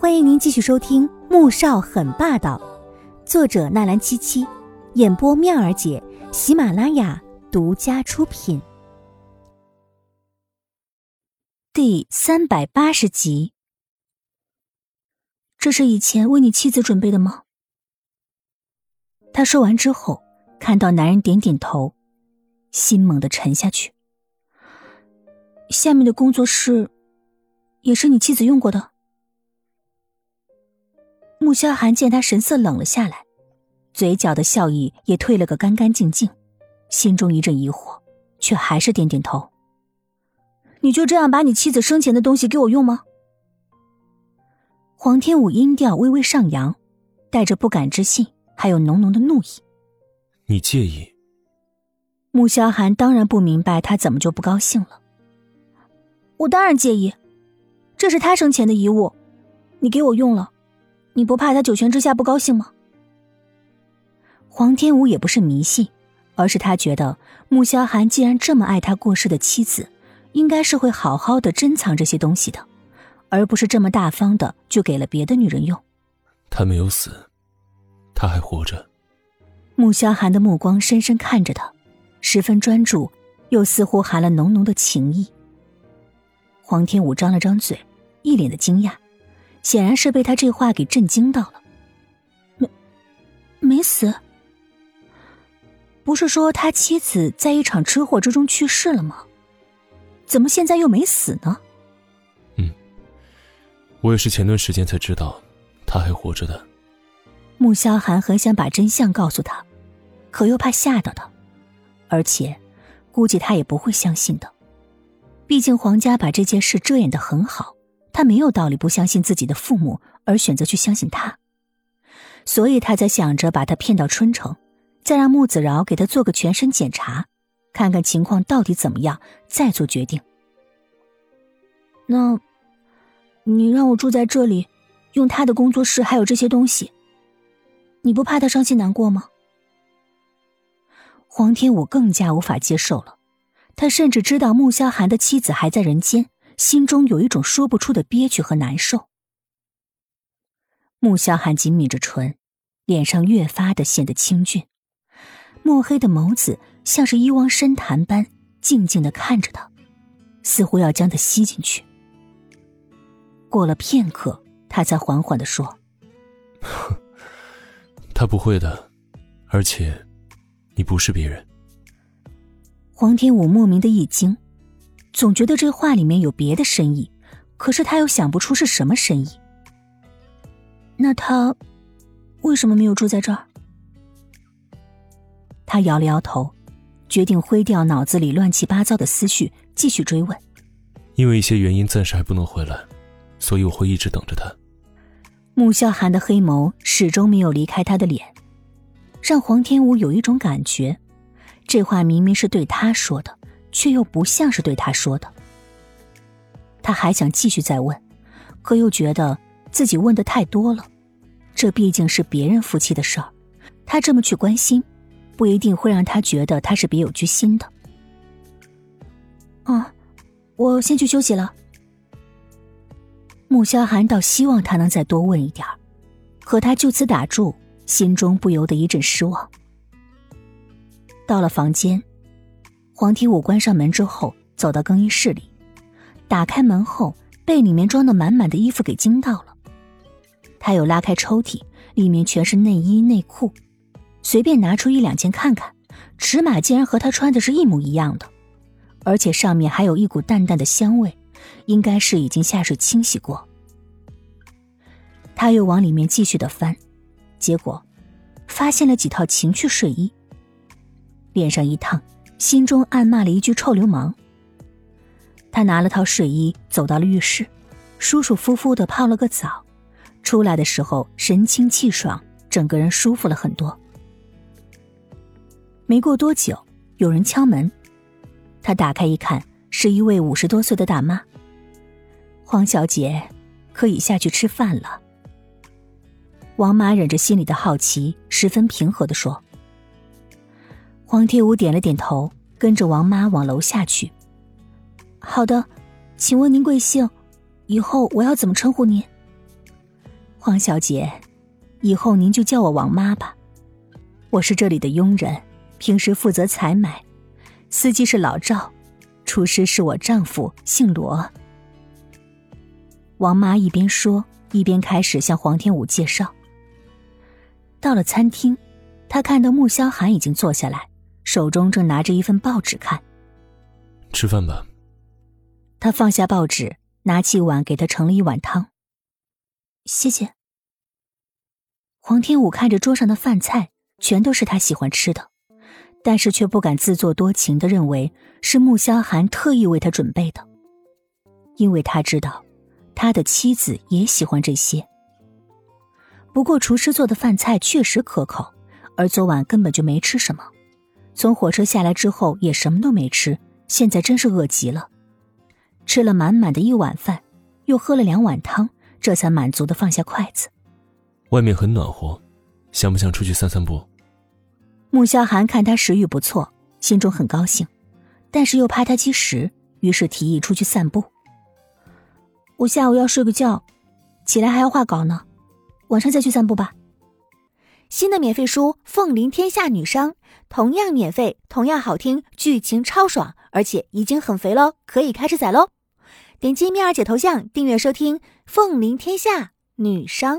欢迎您继续收听《穆少很霸道》，作者纳兰七七，演播妙儿姐，喜马拉雅独家出品，第三百八十集。这是以前为你妻子准备的吗？他说完之后，看到男人点点头，心猛地沉下去。下面的工作室，也是你妻子用过的。穆萧寒见他神色冷了下来，嘴角的笑意也退了个干干净净，心中一阵疑惑，却还是点点头。你就这样把你妻子生前的东西给我用吗？黄天武音调微微上扬，带着不敢置信，还有浓浓的怒意。你介意？穆萧寒当然不明白他怎么就不高兴了。我当然介意，这是他生前的遗物，你给我用了。你不怕他九泉之下不高兴吗？黄天武也不是迷信，而是他觉得穆萧寒既然这么爱他过世的妻子，应该是会好好的珍藏这些东西的，而不是这么大方的就给了别的女人用。他没有死，他还活着。穆萧寒的目光深深看着他，十分专注，又似乎含了浓浓的情意。黄天武张了张嘴，一脸的惊讶。显然是被他这话给震惊到了。没，没死。不是说他妻子在一场车祸之中去世了吗？怎么现在又没死呢？嗯，我也是前段时间才知道，他还活着的。穆萧寒很想把真相告诉他，可又怕吓到他，而且估计他也不会相信的。毕竟皇家把这件事遮掩的很好。他没有道理不相信自己的父母，而选择去相信他，所以他在想着把他骗到春城，再让穆子饶给他做个全身检查，看看情况到底怎么样，再做决定。那，你让我住在这里，用他的工作室，还有这些东西，你不怕他伤心难过吗？黄天武更加无法接受了，他甚至知道穆萧寒的妻子还在人间。心中有一种说不出的憋屈和难受。穆萧寒紧抿着唇，脸上越发的显得清俊，墨黑的眸子像是一汪深潭般静静的看着他，似乎要将他吸进去。过了片刻，他才缓缓的说：“他不会的，而且，你不是别人。”黄天武莫名的一惊。总觉得这话里面有别的深意，可是他又想不出是什么深意。那他为什么没有住在这儿？他摇了摇头，决定挥掉脑子里乱七八糟的思绪，继续追问。因为一些原因，暂时还不能回来，所以我会一直等着他。穆萧寒的黑眸始终没有离开他的脸，让黄天武有一种感觉，这话明明是对他说的。却又不像是对他说的。他还想继续再问，可又觉得自己问的太多了。这毕竟是别人夫妻的事儿，他这么去关心，不一定会让他觉得他是别有居心的。啊，我先去休息了。穆萧寒倒希望他能再多问一点可他就此打住，心中不由得一阵失望。到了房间。黄天武关上门之后，走到更衣室里，打开门后，被里面装的满满的衣服给惊到了。他又拉开抽屉，里面全是内衣内裤，随便拿出一两件看看，尺码竟然和他穿的是一模一样的，而且上面还有一股淡淡的香味，应该是已经下水清洗过。他又往里面继续的翻，结果发现了几套情趣睡衣，脸上一烫。心中暗骂了一句“臭流氓”。他拿了套睡衣，走到了浴室，舒舒服服的泡了个澡，出来的时候神清气爽，整个人舒服了很多。没过多久，有人敲门，他打开一看，是一位五十多岁的大妈。黄小姐，可以下去吃饭了。王妈忍着心里的好奇，十分平和的说。黄天武点了点头，跟着王妈往楼下去。好的，请问您贵姓？以后我要怎么称呼您？黄小姐，以后您就叫我王妈吧。我是这里的佣人，平时负责采买，司机是老赵，厨师是我丈夫，姓罗。王妈一边说，一边开始向黄天武介绍。到了餐厅，她看到穆萧寒已经坐下来，手中正拿着一份报纸看。吃饭吧。他放下报纸，拿起碗给他盛了一碗汤。谢谢。黄天武看着桌上的饭菜，全都是他喜欢吃的，但是却不敢自作多情的认为是穆萧寒特意为他准备的，因为他知道，他的妻子也喜欢这些。不过厨师做的饭菜确实可口，而昨晚根本就没吃什么，从火车下来之后也什么都没吃，现在真是饿极了。吃了满满的一碗饭，又喝了两碗汤，这才满足的放下筷子。外面很暖和，想不想出去散散步？穆萧寒看他食欲不错，心中很高兴，但是又怕他积食，于是提议出去散步。我下午要睡个觉，起来还要画稿呢，晚上再去散步吧。新的免费书《凤临天下女商》，同样免费，同样好听，剧情超爽，而且已经很肥喽，可以开始宰喽。点击蜜儿姐头像订阅收听《凤临天下女商》。